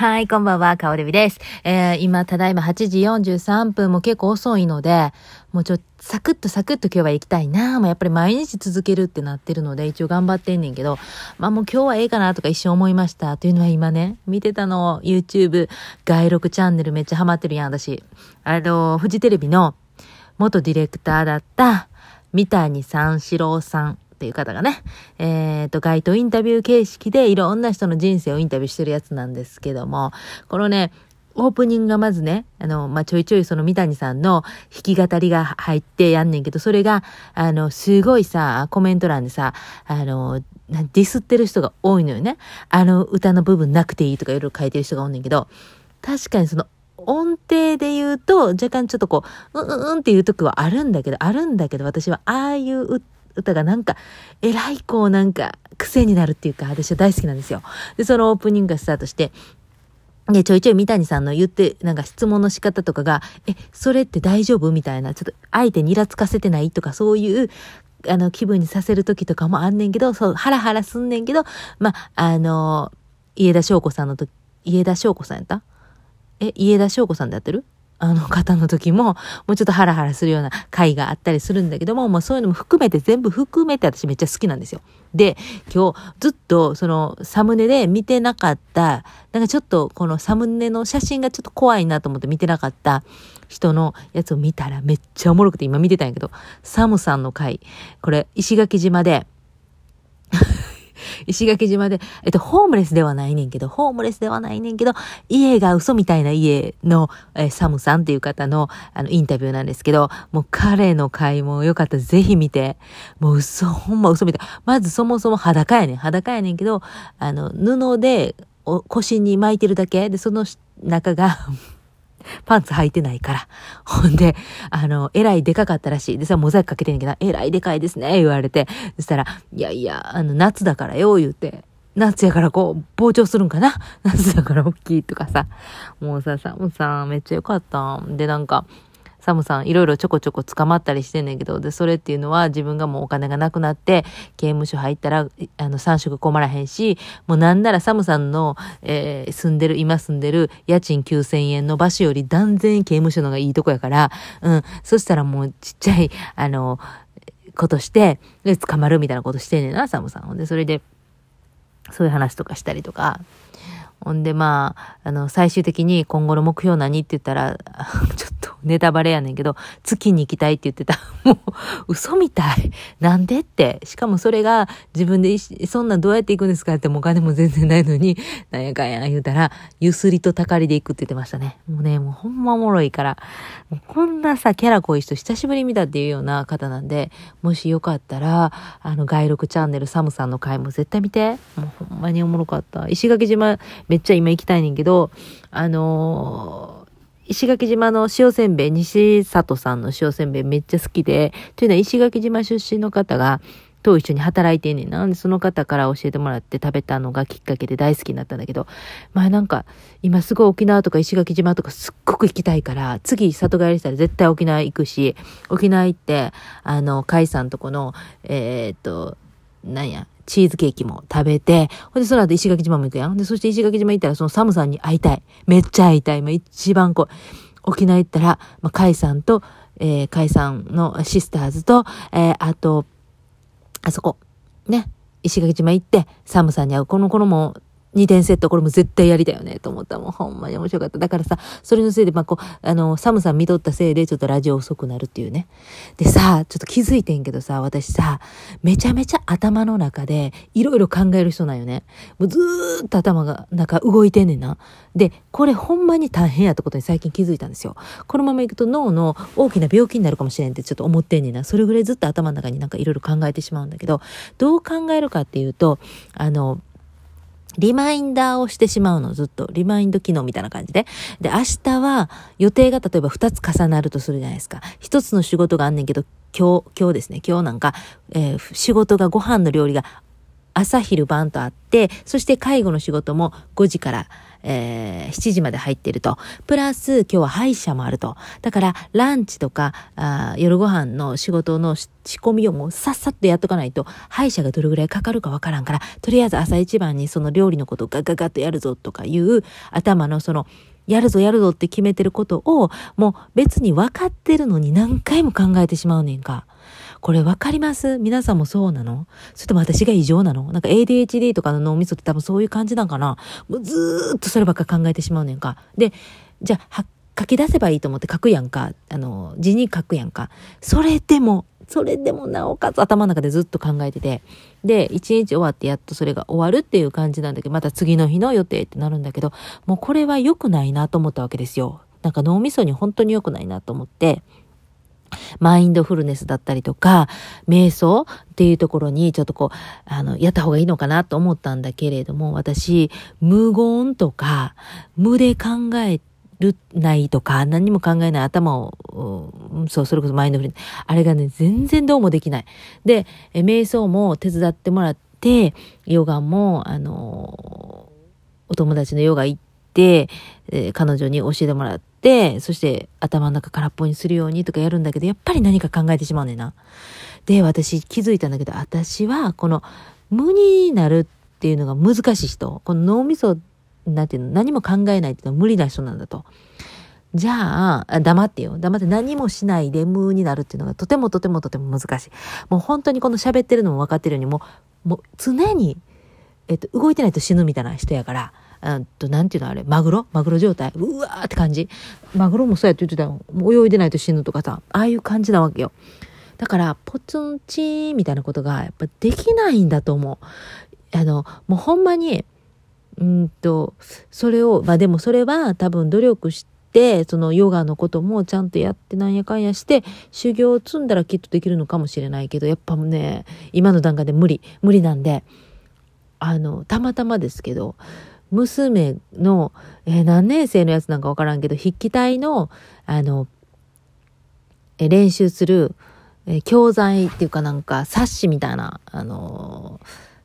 はい、こんばんは、かおるびです。えー、今、ただいま8時43分も結構遅いので、もうちょ、サクッとサクッと今日は行きたいなもうやっぱり毎日続けるってなってるので、一応頑張ってんねんけど、まあもう今日はええかなとか一瞬思いました。というのは今ね、見てたの、YouTube、外録チャンネルめっちゃハマってるやん、私。あの、フジテレビの元ディレクターだった、三谷三四郎さん。っていう方がね、えっ、ー、と、街頭インタビュー形式でいろんな人の人生をインタビューしてるやつなんですけども、このね、オープニングがまずね、あの、まあ、ちょいちょいその三谷さんの弾き語りが入ってやんねんけど、それが、あの、すごいさ、コメント欄でさ、あの、ディスってる人が多いのよね。あの歌の部分なくていいとかいろいろ書いてる人が多いねんけど、確かにその音程で言うと、若干ちょっとこう、うんうんっていう時はあるんだけど、あるんだけど、私はああいう歌歌がなんか、えらいこうなんか癖になるっていうか、私は大好きなんですよ。で、そのオープニングがスタートして、で、ちょいちょい三谷さんの言って、なんか質問の仕方とかが、え、それって大丈夫みたいな、ちょっと相手にイラつかせてないとか、そういう、あの、気分にさせる時とかもあんねんけど、そう、ハラハラすんねんけど、まあ、の、家田翔子さんの時、家田翔子さんやった？え、家田翔子さんでやってる？あの方の時も、もうちょっとハラハラするような回があったりするんだけども、もうそういうのも含めて、全部含めて私めっちゃ好きなんですよ。で、今日ずっとそのサムネで見てなかった、なんかちょっとこのサムネの写真がちょっと怖いなと思って見てなかった人のやつを見たらめっちゃおもろくて今見てたんやけど、サムさんの回、これ石垣島で石垣島で、えっと、ホームレスではないねんけど、ホームレスではないねんけど、家が嘘みたいな家の、えー、サムさんっていう方の、あの、インタビューなんですけど、もう彼の回もよかったらぜひ見て、もう嘘、ほんま嘘みたい。まずそもそも裸やねん。裸やねんけど、あの、布で、腰に巻いてるだけで、その中がパンツ履いてないから。ほんで、あの、えらいでかかったらしい。でさ、モザイクかけてんけど、えらいでかいですね、言われて。そしたら、いやいや、あの、夏だからよ、言うて。夏やからこう、膨張するんかな？夏だから大きいとかさ。もうさ、さ、もうさめっちゃよかった。で、なんか、サムさんいろいろちょこちょこ捕まったりしてんねんけど、で、それっていうのは自分がもうお金がなくなって、刑務所入ったら、あの、3食困らへんし、もうなんならサムさんの、えー、住んでる、今住んでる家賃9000円の場所より断然刑務所の方がいいとこやから、うん、そしたらもうちっちゃい、あの、ことして、で、捕まるみたいなことしてんねんな、サムさん。ほんで、それで、そういう話とかしたりとか、ほんでまあ、あの、最終的に今後の目標何って言ったら、ちょっとネタバレやねんけど、月に行きたいって言ってた。もう、嘘みたい。なんでって。しかもそれが自分で、そんなんどうやって行くんですかってもうお金も全然ないのに、なんやかんや言うたら、ゆすりとたかりで行くって言ってましたね。もうね、もうほんまおもろいから、こんなさ、キャラ濃い人久しぶり見たっていうような方なんで、もしよかったら、あの、外録チャンネルサムさんの回も絶対見て。もうほんまにおもろかった。石垣島、めっちゃ今行きたいねんけど、あのー石垣島の塩せんべい、西里さんの塩せんべいめっちゃ好きで、というのは石垣島出身の方が、と一緒に働いてんねんな。んで、その方から教えてもらって食べたのがきっかけで大好きになったんだけど、まあなんか、今すごい沖縄とか石垣島とかすっごく行きたいから、次里帰りしたら絶対沖縄行くし、沖縄行って、あの、海さんとこの、えー、っと、なんや、チーズケーキも食べて、ほんで、その後石垣島も行くやん。で、そして石垣島行ったらそのサムさんに会いたい。めっちゃ会いたい。まあ、一番こう、沖縄行ったら、まあ、カイさんと、えー、カイさんのシスターズと、えー、あと、あそこ、ね、石垣島行って、サムさんに会う。この頃も、2点セット、これも絶対やりたいよね、と思ったもん。ほんまに面白かった。だからさ、それのせいで、まあ、こう、あの、寒さ見とったせいで、ちょっとラジオ遅くなるっていうね。でさ、ちょっと気づいてんけどさ、私さ、めちゃめちゃ頭の中で、いろいろ考える人なんよね。もうずーっと頭が、なんか動いてんねんな。で、これほんまに大変やってことに最近気づいたんですよ。このままいくと脳の大きな病気になるかもしれんってちょっと思ってんねんな。それぐらいずっと頭の中になんかいろいろ考えてしまうんだけど、どう考えるかっていうと、あの、リマインダーをしてしまうの、ずっと。リマインド機能みたいな感じで。で、明日は予定が例えば2つ重なるとするじゃないですか。1つの仕事があんねんけど、今日、今日ですね、今日なんか、えー、仕事がご飯の料理が朝昼晩とあって、そして介護の仕事も5時から、えー、7時まで入ってると。プラス、今日は歯医者もあると。だから、ランチとか、あ夜ご飯の仕事の仕込みをもうさっさっとやっとかないと、歯医者がどれぐらいかかるかわからんから、とりあえず朝一番にその料理のことをガガガッとやるぞとかいう頭のその、やるぞやるぞって決めてることを、もう別に分かってるのに何回も考えてしまうねんか。これ分かります？皆さんもそうなの？それとも私が異常なの？なんか ADHD とかの脳みそって多分そういう感じなんかな？もうずーっとそればっか考えてしまうねんか。で、じゃあ、書き出せばいいと思って書くやんか？あの、字に書くやんか？それでも、それでもなおかつ頭の中でずっと考えてて。で、一日終わってやっとそれが終わるっていう感じなんだけど、また次の日の予定ってなるんだけど、もうこれは良くないなと思ったわけですよ。なんか脳みそに本当に良くないなと思って、マインドフルネスだったりとか、瞑想っていうところにちょっとこう、あの、やった方がいいのかなと思ったんだけれども、私、無言とか、無で考えるないとか、何も考えない頭を、そう、それこそマインドフルネス。あれがね、全然どうもできない。で、瞑想も手伝ってもらって、ヨガも、あの、お友達のヨガ行って、えー、彼女に教えてもらって、そして頭の中空っぽにするようにとかやるんだけど、やっぱり何か考えてしまうねんな。で、私気づいたんだけど、私はこの無になるっていうのが難しい人、この脳みそ、なんていうの、何も考えないっていうのは無理な人なんだと。じゃあ、黙ってよ。黙って何もしないで無になるっていうのがとてもとてもとても難しい。もう本当にこの喋ってるのも分かってるように、もう、もう常に、えっと、動いてないと死ぬみたいな人やから、と、なんていうのあれ、マグロ？マグロ状態？うわーって感じ。マグロもそうやって言ってたの。泳いでないと死ぬとかさ、ああいう感じなわけよ。だから、ポツンチーみたいなことがやっぱできないんだと思う。あの、もうほんまに、うんと、それを、まあでもそれは多分努力して、そのヨガのこともちゃんとやってなんやかんやして、修行を積んだらきっとできるのかもしれないけど、やっぱね、今の段階で無理、無理なんで、あの、たまたまですけど、娘の、えー、何年生のやつなんかわからんけど、筆記体の、あの、えー、練習する、えー、教材っていうかなんか冊子みたいな、あの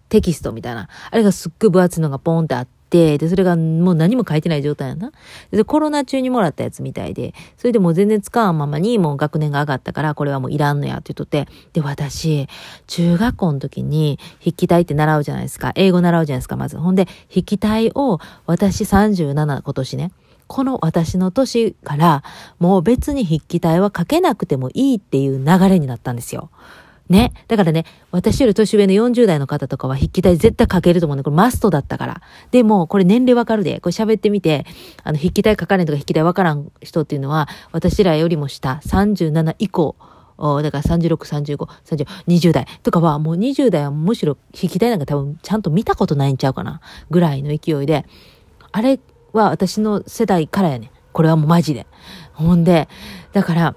テキストみたいな、あれがすっごい分厚いのがポンってあってて、で、それがもう何も書いてない状態やな。で、コロナ中にもらったやつみたいで、それでもう全然使わんままにもう学年が上がったから、これはもういらんのやって言っとって、で、私、中学校の時に筆記体って習うじゃないですか。英語習うじゃないですか、まず。ほんで、筆記体を私37今年ね、この私の年からもう別に筆記体は書けなくてもいいっていう流れになったんですよ。ね。だからね、私より年上の40代の方とかは筆記体絶対書けると思うね。これマストだったから。でも、これ年齢わかるで。これ喋ってみて、あの、筆記体書かれんとか筆記体わからん人っていうのは、私らよりも下、37以降、だから36、35、30、20代とかはもう20代はむしろ筆記体なんか多分ちゃんと見たことないんちゃうかなぐらいの勢いで、あれは私の世代からやねこれはもうマジで。ほんで、だから、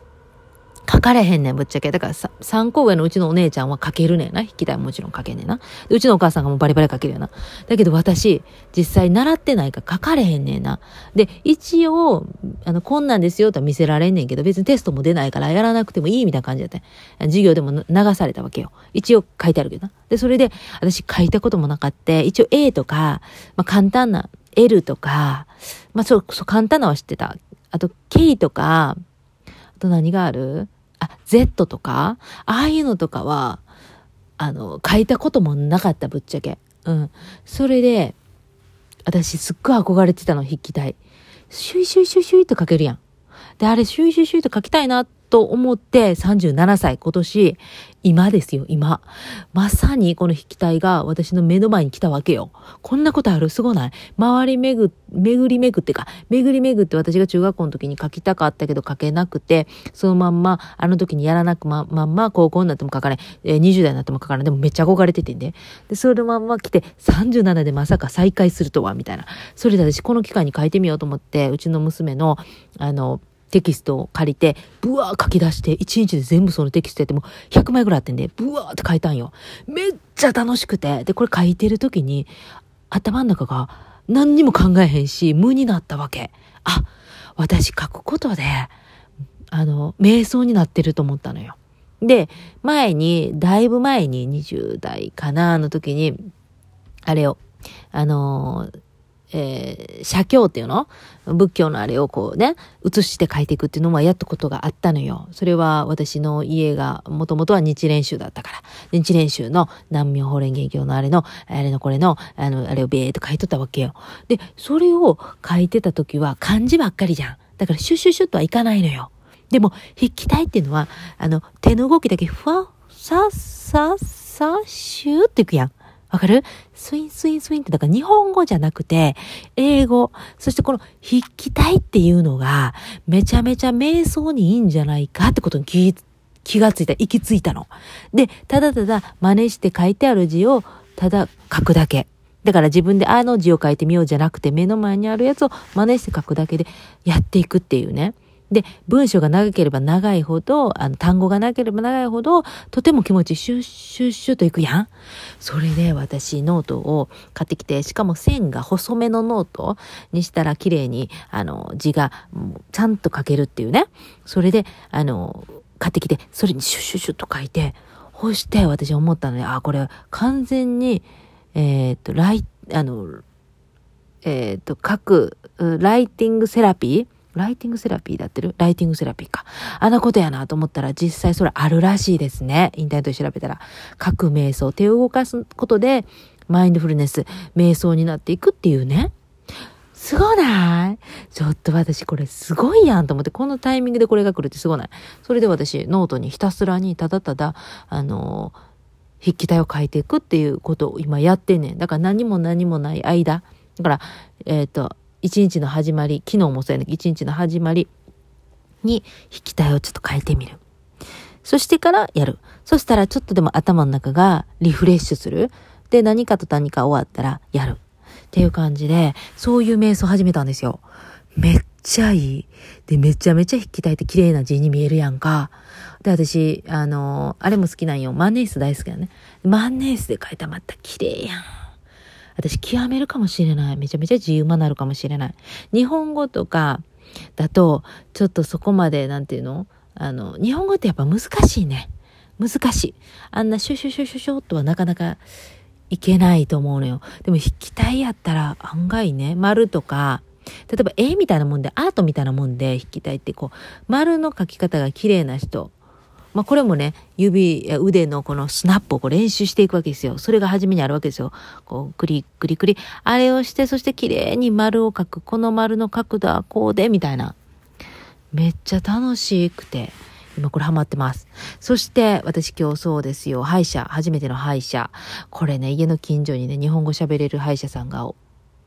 書かれへんねん、ぶっちゃけ。だからさ、3個上のうちのお姉ちゃんは書けるねんな。引きたいもちろん書けんねんな。うちのお母さんがもうバリバリ書けるよな。だけど私、実際習ってないから書かれへんねんな。で、一応、あの、こんなんですよとは見せられんねんけど、別にテストも出ないからやらなくてもいいみたいな感じだった。授業でも流されたわけよ。一応書いてあるけどな。で、それで、私書いたこともなかった。一応 A とか、まあ簡単な L とか、まあそう、そう簡単なは知ってた。あと K とか、あと何がある？あ、Z とか、ああいうのとかは、あの、書いたこともなかった、ぶっちゃけ。うん。それで、私すっごい憧れてたの、筆記体。シュイシュイシュイシュイと書けるやん。で、あれ、シュイシュイシュイと書きたいなと思って37歳、今年、今ですよ、今。まさにこの引き体が私の目の前に来たわけよ。こんなことある？すごない？周りめぐ、巡り巡ってか、巡り巡って私が中学校の時に書きたかったけど書けなくて、そのまんま、あの時にやらなくま、まんま高校になっても書かない、えー、20代になっても書かない。でもめっちゃ憧れててんで。で、そのまんま来て、37でまさか再会するとは、みたいな。それで私この機会に書いてみようと思って、うちの娘の、あの、テキストを借りて、ブワー書き出して、1日で全部そのテキストやっても100枚ぐらいあってんで、ブワーって書いたんよ。めっちゃ楽しくて。で、これ書いてる時に、頭の中が何にも考えへんし、無になったわけ。あ、私書くことで、あの、瞑想になってると思ったのよ。で、前に、だいぶ前に20代かな、の時に、あれを、あのーえー、写経っていうの？仏教のあれをこうね、写して書いていくっていうのもやったことがあったのよ。それは私の家がもともとは日蓮宗だったから。日蓮宗の南明法蓮華経のあれの、あれのこれの、あの、あれをベーっと書いとったわけよ。で、それを書いてた時は漢字ばっかりじゃん。だからシュッシュッシュッとはいかないのよ。でも、筆記体っていうのは、あの、手の動きだけふわ、さ、さ、さ、シューっていくやん。わかる？スインスインスインって、だから日本語じゃなくて、英語、そしてこの筆記体っていうのが、めちゃめちゃ瞑想にいいんじゃないかってことに気気がついた、行き着いたの。で、ただただ真似して書いてある字を、ただ書くだけ。だから自分であの字を書いてみようじゃなくて、目の前にあるやつを真似して書くだけでやっていくっていうね。で、文章が長ければ長いほど、あの、単語が長ければ長いほど、とても気持ちシュッシュッシュッといくやん。それで私ノートを買ってきて、しかも線が細めのノートにしたら綺麗に、あの、字がちゃんと書けるっていうね。それで、あの、買ってきて、それにシュッシュッシュッと書いて、そして私思ったので、あ、これ完全に、えっ、と、ライ、あの、えっ、と、書く、ライティングセラピーライティングセラピーだってる？ライティングセラピーか。あんなことやなと思ったら実際それあるらしいですね。インターネットで調べたら。書く瞑想、手を動かすことで、マインドフルネス、瞑想になっていくっていうね。すごない？ちょっと私これすごいやんと思って、このタイミングでこれが来るってすごない？それで私ノートにひたすらにただただ、あの筆記体を書いていくっていうことを今やってんねん。だから何も何もない間。だから、えっ、ー、と、一日の始まり、昨日もそうやね、一日の始まりに筆記体をちょっと書いてみる。そしてからやる。そしたらちょっとでも頭の中がリフレッシュする。で、何かと何か終わったらやる。っていう感じで、そういう瞑想始めたんですよ。めっちゃいい。で、めちゃめちゃ引き体って綺麗な字に見えるやんか。で、私、あのあれも好きなんよ。万年筆大好きだね。万年筆で書いたまた綺麗やん。私極めるかもしれない。めちゃめちゃ自由になるかもしれない。日本語とかだと、ちょっとそこまで、なんていうの？あの、日本語ってやっぱ難しいね。難しい。あんなシュシュシュシュシュとはなかなかいけないと思うのよ。でも筆記体やったら案外ね、丸とか、例えば絵みたいなもんで、アートみたいなもんで筆記体ってこう、丸の書き方が綺麗な人まあ、これもね、指や腕のこのスナップをこう練習していくわけですよ。それが初めにあるわけですよ。こう、クリクリクリ。あれをして、そして綺麗に丸を描く。この丸の角度はこうで、みたいな。めっちゃ楽しくて。今これハマってます。そして私今日そうですよ。歯医者、初めての歯医者。これね、家の近所にね、日本語喋れる歯医者さんがお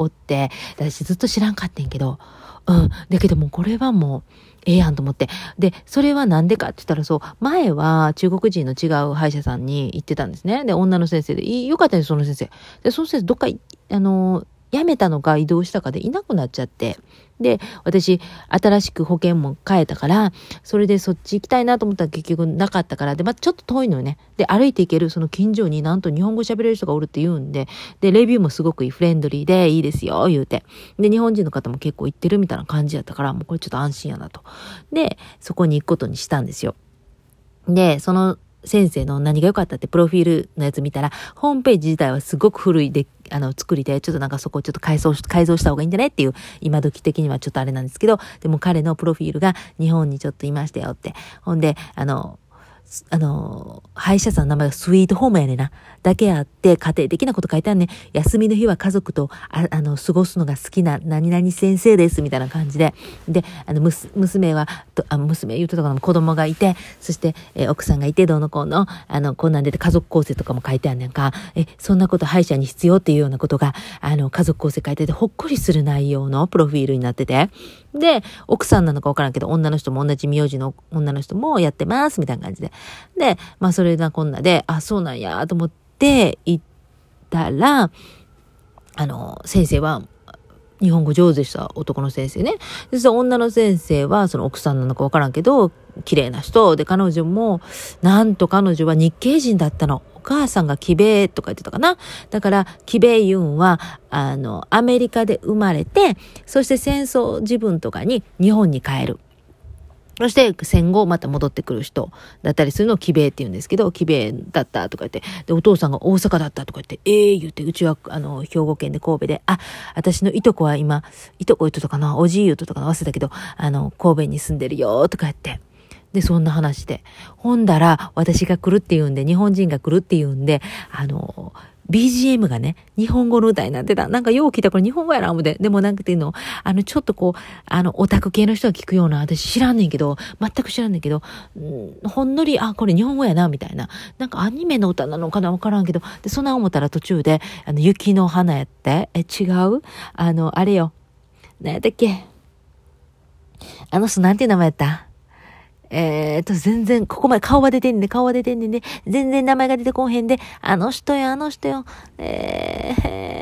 って、私ずっと知らんかってんけど、うん。だけどもこれはもう、ええやんと思って。で、それはなんでかって言ったらそう、前は中国人の違う歯医者さんに行ってたんですね。で、女の先生で、良かったです、その先生。で、その先生、どっか、あの、辞めたのか移動したかでいなくなっちゃって。で、私、新しく保険も変えたから、それでそっち行きたいなと思ったら結局なかったから、で、まあ、ちょっと遠いのよね。で、歩いて行けるその近所になんと日本語喋れる人がおるって言うんで、で、レビューもすごくいい、フレンドリーでいいですよ、言うて。で、日本人の方も結構行ってるみたいな感じやったから、もうこれちょっと安心やなと。で、そこに行くことにしたんですよ。で、その先生の何が良かったってプロフィールのやつ見たら、ホームページ自体はすごく古いで、あの、作りで、ちょっとなんかそこちょっと改装し、改造した方がいいんじゃないっていう、今時的にはちょっとあれなんですけど、でも彼のプロフィールが日本にちょっといましたよって。ほんで、あの、あの、歯医者さんの名前がスイートホームやねな。だけあって、家庭的なこと書いてあるね。休みの日は家族と、ああの、過ごすのが好きな何々先生です、みたいな感じで。で、あの、娘は、とあ娘言うとたかな子供がいて、そして、え奥さんがいて、どうのこうの、あの、こんなんでて家族構成とかも書いてあんねんか。え、そんなこと歯医者に必要っていうようなことが、あの、家族構成書いてて、ほっこりする内容のプロフィールになってて。で、奥さんなのかわからんけど、女の人も同じ名字の女の人もやってます、みたいな感じで。で、まあそれがこんなで、あ、そうなんや、と思って行ったら、あの、先生は、日本語上手でした男の先生ね。その女の先生は、その奥さんなのかわからんけど、綺麗な人で、彼女も、なんと彼女は日系人だったの。お母さんがキベとか言ってたかな。だから、キベユンは、あの、アメリカで生まれて、そして戦争自分とかに日本に帰る。そして戦後また戻ってくる人だったりするのを奇米って言うんですけど、奇米だったとか言って、で、お父さんが大阪だったとか言って、ええー、言って、うちは、あの、兵庫県で神戸で、あ、私のいとこは今、いとこ言っとったかな、おじい言っとったかな、忘れたけど、あの、神戸に住んでるよ、とか言って。で、そんな話で。ほんだら、私が来るって言うんで、日本人が来るって言うんで、あの、BGM がね、日本語の歌になってた。なんかよう聞いたこれ日本語やな、思で。でもなんかっていうの、あの、ちょっとこう、あの、オタク系の人が聞くような、私知らんねんけど、全く知らんねんけど、んほんのり、あ、これ日本語やな、みたいな。なんかアニメの歌なのかなわからんけど、で、そんな思ったら途中で、あの、雪の花やって、え、違う？あの、あれよ。何やったっけ？あの人なんていう名前やった？えー、っと、全然、ここまで顔は出てんねん、顔は出てんねんで、全然名前が出てこんへんで、あの人よ、あの人よ、え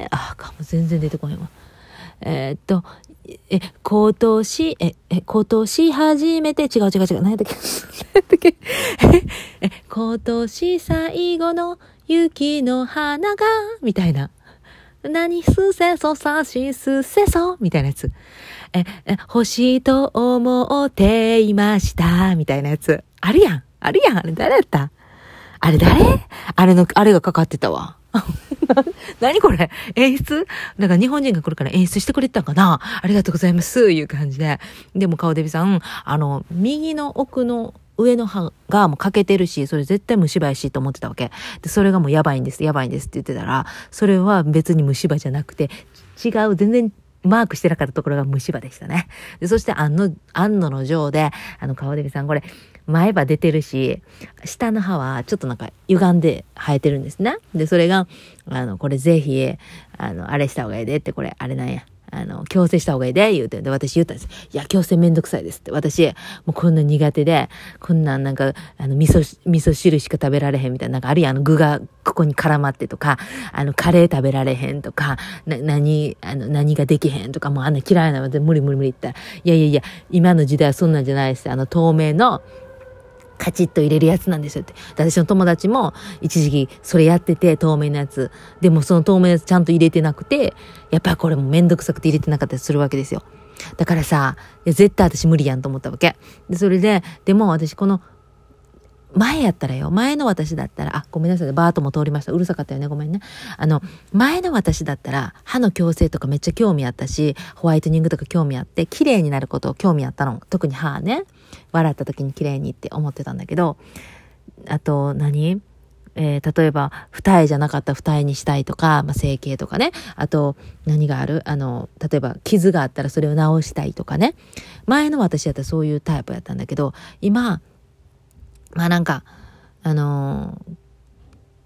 ー、あ、かも全然出てこへんわ。えー、っと、え、今年、え、え、今年初めて、違う違う違う、何やったっけ？何やったっけ？え、今年最後の雪の花が、みたいな。何すせそさしすせそみたいなやつ。え、え、欲しいと思っていました、みたいなやつ。あるやん。あるやん。あれ誰やった？あれ誰？あれの、あれがかかってたわ。何これ？演出？だから日本人が来るから演出してくれてたんかな？ありがとうございます。いう感じで。でも顔デビさん、あの、右の奥の上の歯がもう欠けてるし、それ絶対虫歯やしと思ってたわけ。で、それがもうやばいんです、やばいんですって言ってたら、それは別に虫歯じゃなくて、違う、全然マークしてなかったところが虫歯でしたね。で、そして安野、安野の上で、あの、川出さんこれ、前歯出てるし、下の歯はちょっとなんか歪んで生えてるんですね。で、それが、あの、これぜひ、あの、あれした方がええでって、これ、あれなんや。あの、強制した方がいいで、言うて。で、私言ったんです。いや、強制めんどくさいですって。私、もうこんな苦手で、こんなんなんか、あの、味噌、味噌汁しか食べられへんみたいな、なんかあるいはあの、具がここに絡まってとか、あの、カレー食べられへんとか、な、何、あの、何ができへんとか、もうあんな嫌いなので、無理無理無理って言ったら、いやいやいや、今の時代はそんなんじゃないです。あの、透明の、カチッと入れるやつなんですよって。私の友達も一時期それやってて、透明なやつ。でもその透明なやつちゃんと入れてなくて、やっぱこれもめんどくさくて入れてなかったりするわけですよ。だからさ、いや絶対私無理やんと思ったわけ。で、それで、でも私この前やったらよ、前の私だったら、あ、ごめんなさい、バートも通りました。うるさかったよね、ごめんね。あの、前の私だったら、歯の矯正とかめっちゃ興味あったし、ホワイトニングとか興味あって、綺麗になることを興味あったの。特に歯ね。笑った時に綺麗にって思ってたんだけど、あと何、えー、例えば、二重じゃなかった二重にしたいとか、まあ、整形とかね。あと、何がある？あの、例えば、傷があったらそれを直したいとかね。前の私やったらそういうタイプやったんだけど、今、まあなんか、あのー、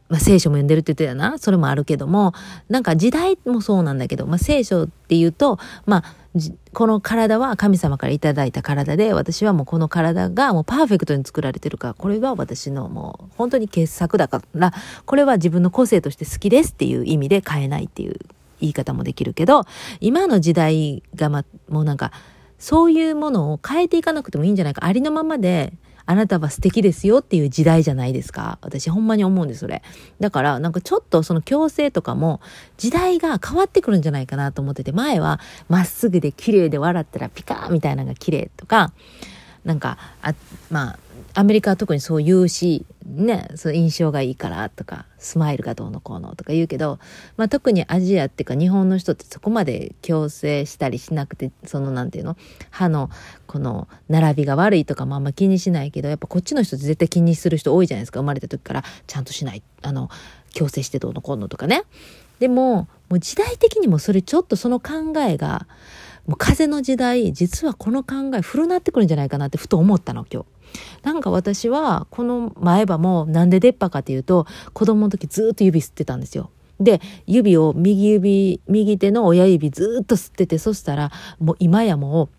まあ、聖書も読んでるって言ってたな。それもあるけども、なんか時代もそうなんだけど、まあ、聖書っていうと、まあ、この体は神様からいただいた体で、私はもうこの体がもうパーフェクトに作られてるから、これが私のもう本当に傑作だから、これは自分の個性として好きですっていう意味で変えないっていう言い方もできるけど、今の時代がま、もうなんか、そういうものを変えていかなくてもいいんじゃないか。ありのままで、あなたは素敵ですよっていう時代じゃないですか。私ほんまに思うんです、それ。だから、なんかちょっとその強制とかも時代が変わってくるんじゃないかなと思ってて、前はまっすぐで綺麗で笑ったらピカーみたいなのが綺麗とか、なんか、あ、まあ、アメリカは特にそう言うし、ね、その印象がいいからとか、スマイルがどうのこうのとか言うけど、まあ特にアジアっていうか日本の人ってそこまで矯正したりしなくて、そのなんていうの、歯のこの並びが悪いとかもあんま気にしないけど、やっぱこっちの人って絶対気にする人多いじゃないですか。生まれた時からちゃんとしない、あの、矯正してどうのこうのとかね。でも、もう時代的にもそれちょっとその考えが、もう風の時代、実はこの考え古なってくるんじゃないかなってふと思ったの、今日。なんか私は、この前歯もなんで出っ歯かっていうと、子供の時ずっと指吸ってたんですよ。で、指を右指、右手の親指ずっと吸ってて、そしたら、もう今やも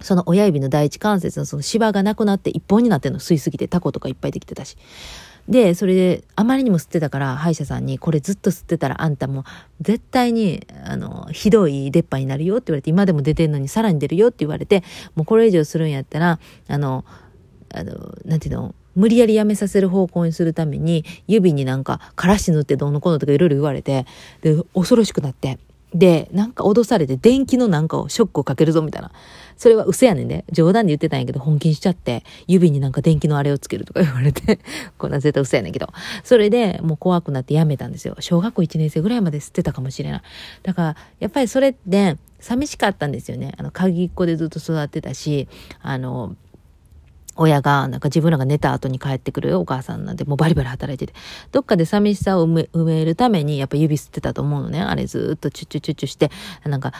う、その親指の第一関節のその芝がなくなって一本になってるの吸いすぎてタコとかいっぱいできてたし。で、それで、あまりにも吸ってたから、歯医者さんに、これずっと吸ってたら、あんたも、絶対に、あの、ひどい出っ歯になるよって言われて、今でも出てんのにさらに出るよって言われて、もうこれ以上するんやったら、あの、あの、なんていうの、無理やりやめさせる方向にするために、指になんか、からし塗ってどうのこうのとかいろいろ言われて、で、恐ろしくなって。で、なんか脅されて電気のなんかをショックをかけるぞみたいな。それは嘘やねんで、ね。冗談で言ってたんやけど、本気にしちゃって、指になんか電気のあれをつけるとか言われて、こんな絶対嘘やねんけど。それでもう怖くなってやめたんですよ。小学校1年生ぐらいまで吸ってたかもしれない。だから、やっぱりそれって、寂しかったんですよね。あの、鍵っ子でずっと育ってたし、あの、親が、なんか自分らが寝た後に帰ってくるお母さんなんてもうバリバリ働いてて、どっかで寂しさを埋め埋めるためにやっぱ指吸ってたと思うのね。あれずっとチュッチュチュッチュして、なんか、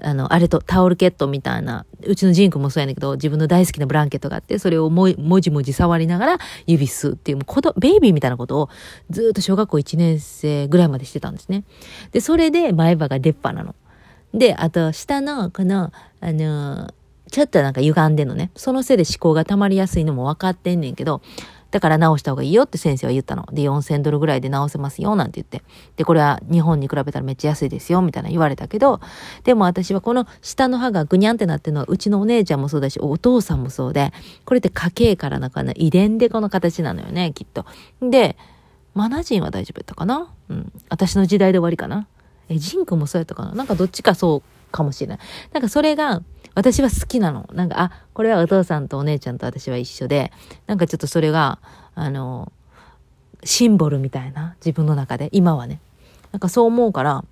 あの、あれとタオルケットみたいな、うちのジンクもそうやねんけど、自分の大好きなブランケットがあって、それをももじもじ触りながら指吸うっていう、もう子供、ベイビーみたいなことをずっと小学校1年生ぐらいまでしてたんですね。で、それで前歯が出っ歯なの。で、あと、下の、この、あのちょっとなんか歪んでんのね。そのせいで思考が溜まりやすいのも分かってんねんけど、だから直した方がいいよって先生は言ったの。で、4000ドルぐらいで直せますよ、なんて言って。で、これは日本に比べたらめっちゃ安いですよ、みたいな言われたけど、でも私はこの下の歯がぐにゃんってなってるのは、うちのお姉ちゃんもそうだし、お父さんもそうで、これって家系からのかな、遺伝でこの形なのよね、きっと。で、マナジンは大丈夫やったかな？うん。私の時代で終わりかな？え、ジンクもそうやったかな？なんかどっちかそうかもしれない。なんかそれが、私は好きなの。なんか、あ、これはお父さんとお姉ちゃんと私は一緒で、なんかちょっとそれが、あの、シンボルみたいな、自分の中で、今はね。なんかそう思うから、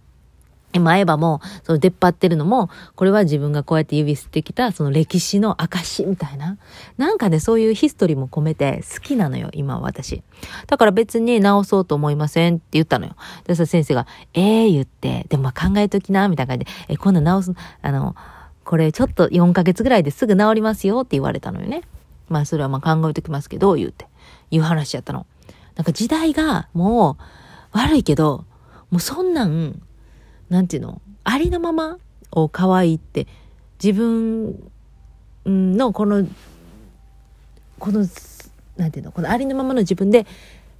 前歯も、その出っ張ってるのも、これは自分がこうやって指吸ってきた、その歴史の証みたいな。なんかね、そういうヒストリーも込めて好きなのよ、今私。だから別に直そうと思いませんって言ったのよ。で、さ、先生が、ええー、言って、でも考えときな、みたいな感じで、え、今度直す、あの、これちょっと4ヶ月ぐらいですぐ治りますよって言われたのよね。まあそれはまあ考えときますけど、言うて、いう話やったの。なんか時代がもう悪いけど、もうそんなん、なんていうの、ありのままを可愛いって自分のこの、この、なんていうの、このありのままの自分で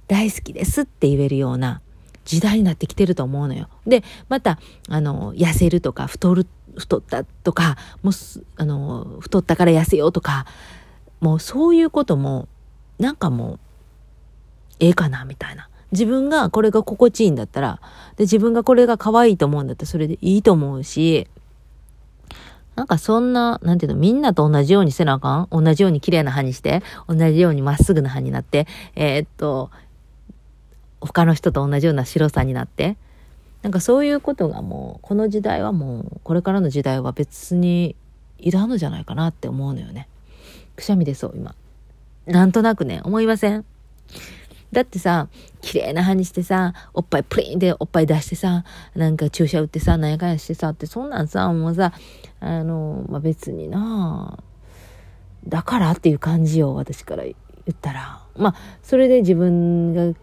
大好きですって言えるような時代になってきてると思うのよ。で、また、あの、痩せるとか太る太ったとか、もう、あの、太ったから痩せようとか、もうそういうことも、なんかもう、ええかな、みたいな。自分がこれが心地いいんだったら、で、自分がこれが可愛いと思うんだったらそれでいいと思うし、なんかそんな、なんていうの、みんなと同じようにせなあかん？同じように綺麗な歯にして、同じようにまっすぐな歯になって、えー、っと、他の人と同じような白さになって、なんかそういうことがもう、この時代はもう、これからの時代は別にいらんのじゃないかなって思うのよね。くしゃみでそう、今。なんとなくね、思いません？だってさ、綺麗な歯にしてさ、おっぱいプリンでおっぱい出してさ、なんか注射打ってさ、なんやかんやしてさ、ってそんなんさ、もうさ、あの、まあ、別になだからっていう感じよ、私から言ったら。まあ、それで自分が、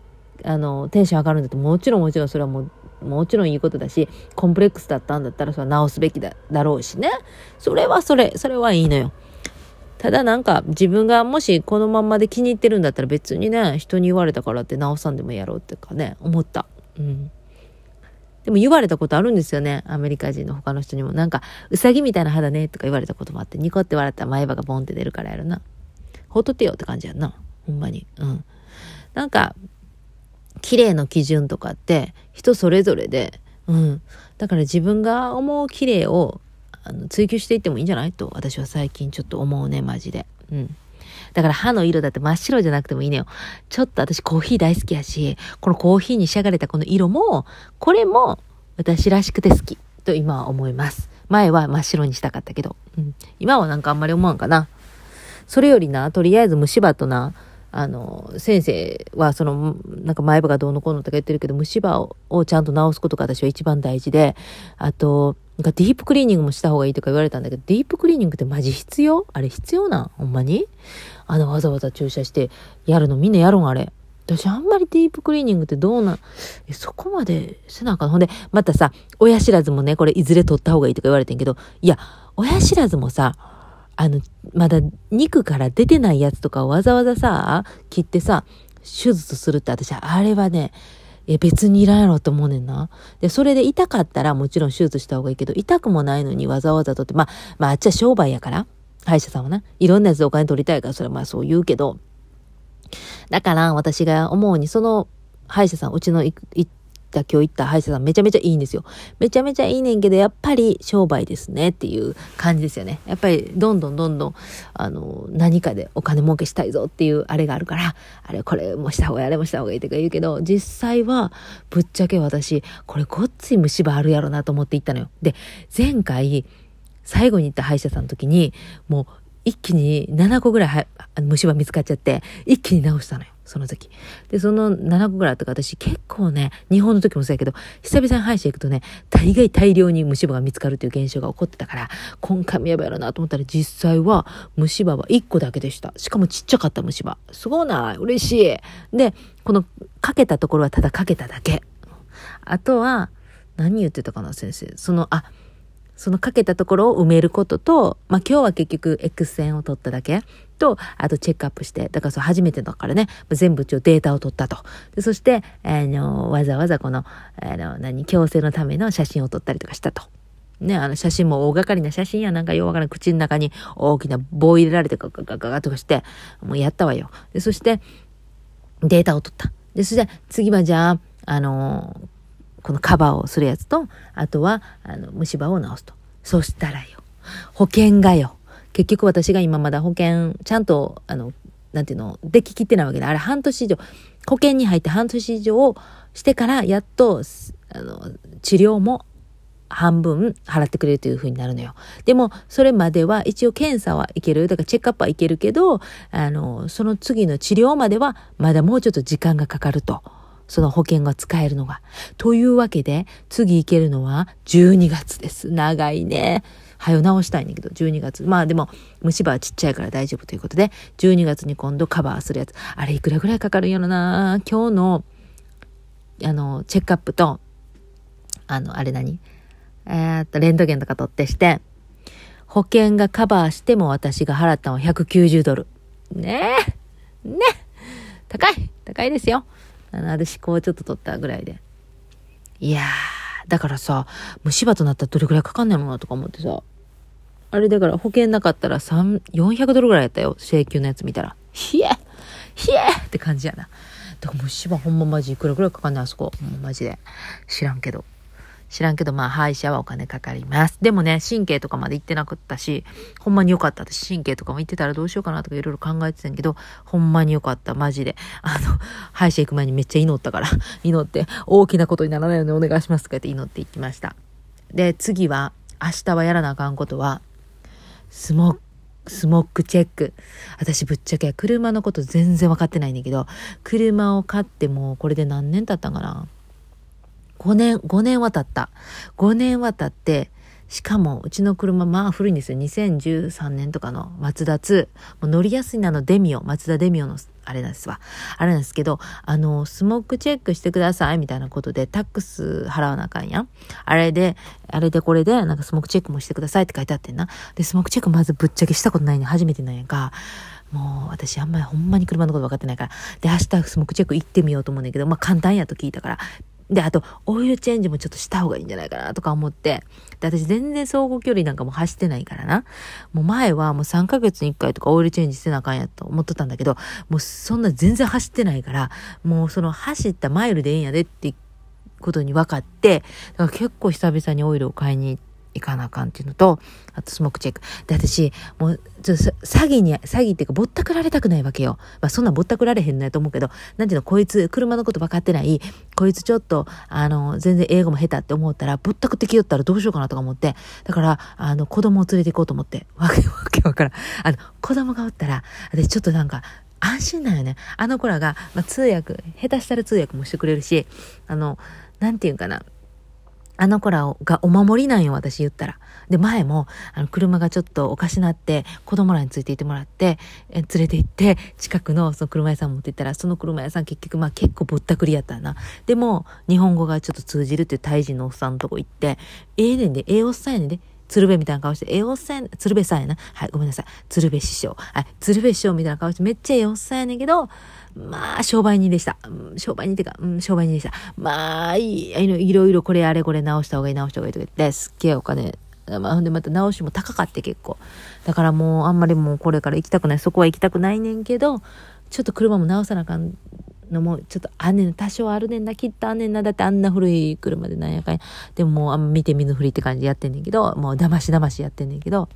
あの、テンション上がるんだと、もちろんもちろんそれはもうもちろんいいことだし、コンプレックスだったんだったらそれは直すべきだだろうしね。それはそれ、それはいいのよ。ただなんか自分がもしこのまんまで気に入ってるんだったら別にね、人に言われたからって直さんでもやろうっていうかね、思った。うん。でも言われたことあるんですよね。アメリカ人の他の人にも。なんか、うさぎみたいな歯だねとか言われたこともあって、ニコって笑ったら前歯がボンって出るからやるな。ほっとってよって感じやんな。ほんまに。うん。なんか、綺麗の基準とかって人それぞれで、うん。だから自分が思う綺麗をあの追求していってもいいんじゃないと私は最近ちょっと思うね、マジで。うん。だから歯の色だって真っ白じゃなくてもいいのよ。ちょっと私コーヒー大好きやし、このコーヒーに仕上がれたこの色も、これも私らしくて好きと今は思います。前は真っ白にしたかったけど、うん、今はなんかあんまり思わんかな。それよりな、とりあえず虫歯とな、あの、先生はその、なんか前歯がどうのこうのとか言ってるけど、虫歯をちゃんと治すことが私は一番大事で、あと、なんかディープクリーニングもした方がいいとか言われたんだけど、ディープクリーニングってマジ必要？あれ必要なほんまに？あの、わざわざ注射してやるのみんなやるんあれ。私あんまりディープクリーニングってどうな、え、そこまでせなあかん。ほんで、またさ、親知らずもね、これいずれ取った方がいいとか言われてんけど、いや、親知らずもさ、あの、まだ肉から出てないやつとかをわざわざさ、切ってさ、手術するって私、あれはね、え、別にいらんやろと思うねんな。で、それで痛かったらもちろん手術した方がいいけど、痛くもないのにわざわざとって、まあ、まあ、あっちは商売やから、歯医者さんはな、いろんなやつでお金取りたいから、それはまあそう言うけど、だから私が思うに、その歯医者さん、うちの行った今日行った歯医者さんめちゃめちゃいいんですよ。めちゃめちゃいいねんけど、やっぱり商売ですねっていう感じですよね。やっぱりどんどんどんどん、あの、何かでお金儲けしたいぞっていうあれがあるから、あれこれもした方がいい、あれもした方がいいとか言うけど、実際はぶっちゃけ私、これごっつい虫歯あるやろなと思って行ったのよ。で、前回、最後に行った歯医者さんの時に、もう一気に7個ぐらい虫歯見つかっちゃって、一気に治したのよ。その時。で、その7個ぐらいあったか私結構ね、日本の時もそうやけど、久々に歯医者行くとね、大概大量に虫歯が見つかるっていう現象が起こってたから、今回もやばいやろなと思ったら実際は虫歯は1個だけでした。しかもちっちゃかった虫歯。すごいな嬉しい。で、このかけたところはただかけただけ。あとは、何言ってたかな先生。その、あ、そのかけたところを埋めることと、まあ、今日は結局 X 線を取っただけと、あとチェックアップして、だからそう初めてだからね、全部一応データを取ったと。でそして、あの、わざわざこの、あの、何、矯正のための写真を撮ったりとかしたと。ね、あの写真も大掛かりな写真やなんかようわからん口の中に大きな棒入れられてガガガガガとかして、もうやったわよ。で、そしてデータを取った。で、そして次はじゃあ、あのこのカバーをするやつと、あとは、あの、虫歯を治すと。そしたらよ、保険がよ、結局私が今まだ保険、ちゃんと、あの、なんていうの、でききってないわけで、あれ半年以上、保険に入って半年以上してから、やっと、あの、治療も半分払ってくれるという風になるのよ。でも、それまでは一応検査はいける。だからチェックアップはいけるけど、あの、その次の治療まではまだもうちょっと時間がかかると。その保険が使えるのが。というわけで、次行けるのは12月です。長いね。はよ直したいんだけど、12月。まあでも、虫歯はちっちゃいから大丈夫ということで、12月に今度カバーするやつ。あれいくらぐらいかかるんやろな今日の、あの、チェックアップと、あの、あれ何？えー、っと、レントゲンとか取ってして、保険がカバーしても私が払ったのは190ドル。ねえ。ね高い高いですよ。あの、私こうちょっと取ったぐらいで。いやー、だからさ、虫歯となったらどれくらいかかんないのなとか思ってさ。あれだから保険なかったら3、400ドルぐらいやったよ。請求のやつ見たら。ひえひえって感じやな。だから虫歯ほんまマジいくらぐらいかかんないあそこ。もうマジで。知らんけど。知らんけど、まあ、歯医者はお金かかります。でもね、神経とかまで行ってなかったし、ほんまに良かった。私、神経とかも行ってたらどうしようかなとかいろいろ考えてたんやけど、ほんまに良かった。マジで。あの、歯医者行く前にめっちゃ祈ったから、祈って、大きなことにならないようにお願いしますとか言って祈っていきました。で、次は、明日はやらなあかんことは、スモッスモックチェック。私ぶっちゃけ車のこと全然分かってないんだけど、車を買ってもうこれで何年経ったんかな？5年、5年は経った。5年は経って、しかも、うちの車、まあ古いんですよ。2013年とかのマツダ2。もう乗りやすいなのデミオ、マツダデミオの、あれなんですわ。あれなんですけど、あの、スモークチェックしてください、みたいなことで、タックス払わなあかんやん。あれで、あれでこれで、なんかスモークチェックもしてくださいって書いてあってんな。で、スモークチェックまずぶっちゃけしたことないの初めてなんやんか。もう私あんまりほんまに車のこと分かってないから。で、明日スモークチェック行ってみようと思うんだけど、まあ簡単やと聞いたから、で、あと、オイルチェンジもちょっとした方がいいんじゃないかなとか思って。で、私全然走行距離なんかも走ってないからな。もう前はもう3ヶ月に1回とかオイルチェンジせなあかんやと思っとったんだけど、もうそんな全然走ってないから、もうその走ったマイルでええんやでってことに分かって、だから結構久々にオイルを買いに行って、いかなあかんっていうのと、あとスモークチェック。で、私、もう、ちょっと詐欺に、詐欺っていうか、ぼったくられたくないわけよ。まあ、そんなぼったくられへんのやと思うけど、なんていうの、こいつ、車のこと分かってない、こいつちょっと、あの、全然英語も下手って思ったら、ぼったくってきよったらどうしようかなとか思って、だから、あの、子供を連れて行こうと思って、わけわけわからん。あの、子供がおったら、私ちょっとなんか、安心なんよね。あの子らが、まあ、通訳、下手したら通訳もしてくれるし、あの、なんていうかな、あの子らがお守りなんよ、私言ったら。で、前も、あの、車がちょっとおかしなって、子供らについていてもらって、え連れて行って、近くのその車屋さん持って行ったら、その車屋さん結局、まあ結構ぼったくりやったな。でも、日本語がちょっと通じるっていうタイ人のおっさんのとこ行って、ええー、ねんで、ええおっさんやねんで、鶴瓶みたいな顔して、ええおっさん鶴瓶さんやな。はい、ごめんなさい。鶴瓶師匠。はい、鶴瓶師匠みたいな顔して、めっちゃええおっさんやねんけど、まあ、商売人でした。うん、商売人ってか、うん、商売人でした。まあ、いいろいろこれあれこれ直した方がいい、直した方がいいとか言って、すっげえお金、まあ、ほんでまた直しも高かって結構。だからもう、あんまりもうこれから行きたくない。そこは行きたくないねんけど、ちょっと車も直さなあかんのもちょっとあんねん、多少あるねんな、きっとあんねんな、だってあんな古い車でなんやかんや。でももうあんま見て見ぬふりって感じでやってんねんけど、もう騙し騙しやってんねんけど、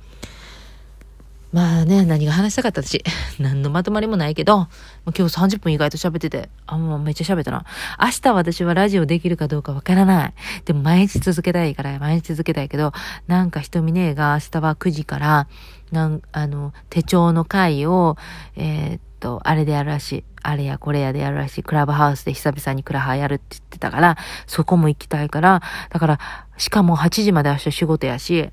まあね、何が話したかったし、何のまとまりもないけど、今日30分意外と喋ってて、あ、もうめっちゃ喋ったな。明日私はラジオできるかどうかわからない。でも毎日続けたいから、毎日続けたいけど、なんか瞳ねえが明日は9時から、なんあの、手帳の会を、えー、っと、あれでやるらしい。あれやこれやでやるらしい。クラブハウスで久々にクラハやるって言ってたから、そこも行きたいから、だから、しかも8時まで明日仕事やし、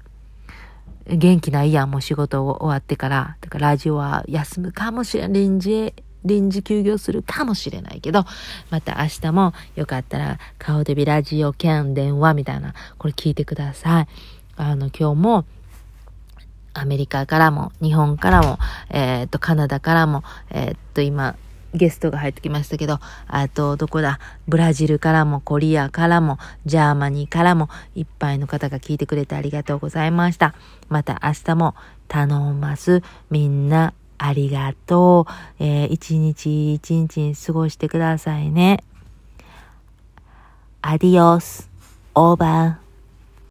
元気ないやん、もう仕事終わってから。だからラジオは休むかもしれん。臨時、臨時休業するかもしれないけど、また明日もよかったら顔デビラジオ兼電話みたいな、これ聞いてください。あの、今日も、アメリカからも、日本からも、えー、っと、カナダからも、えー、っと、今、ゲストが入ってきましたけど、あと、どこだ、ブラジルからも、 Korea からも、 Germany からも、いっぱいの方が聞いてくれてありがとうございました。また明日も頼みます。みんな、ありがとう。えー、一日一日過ごしてくださいね。 adiós。 over。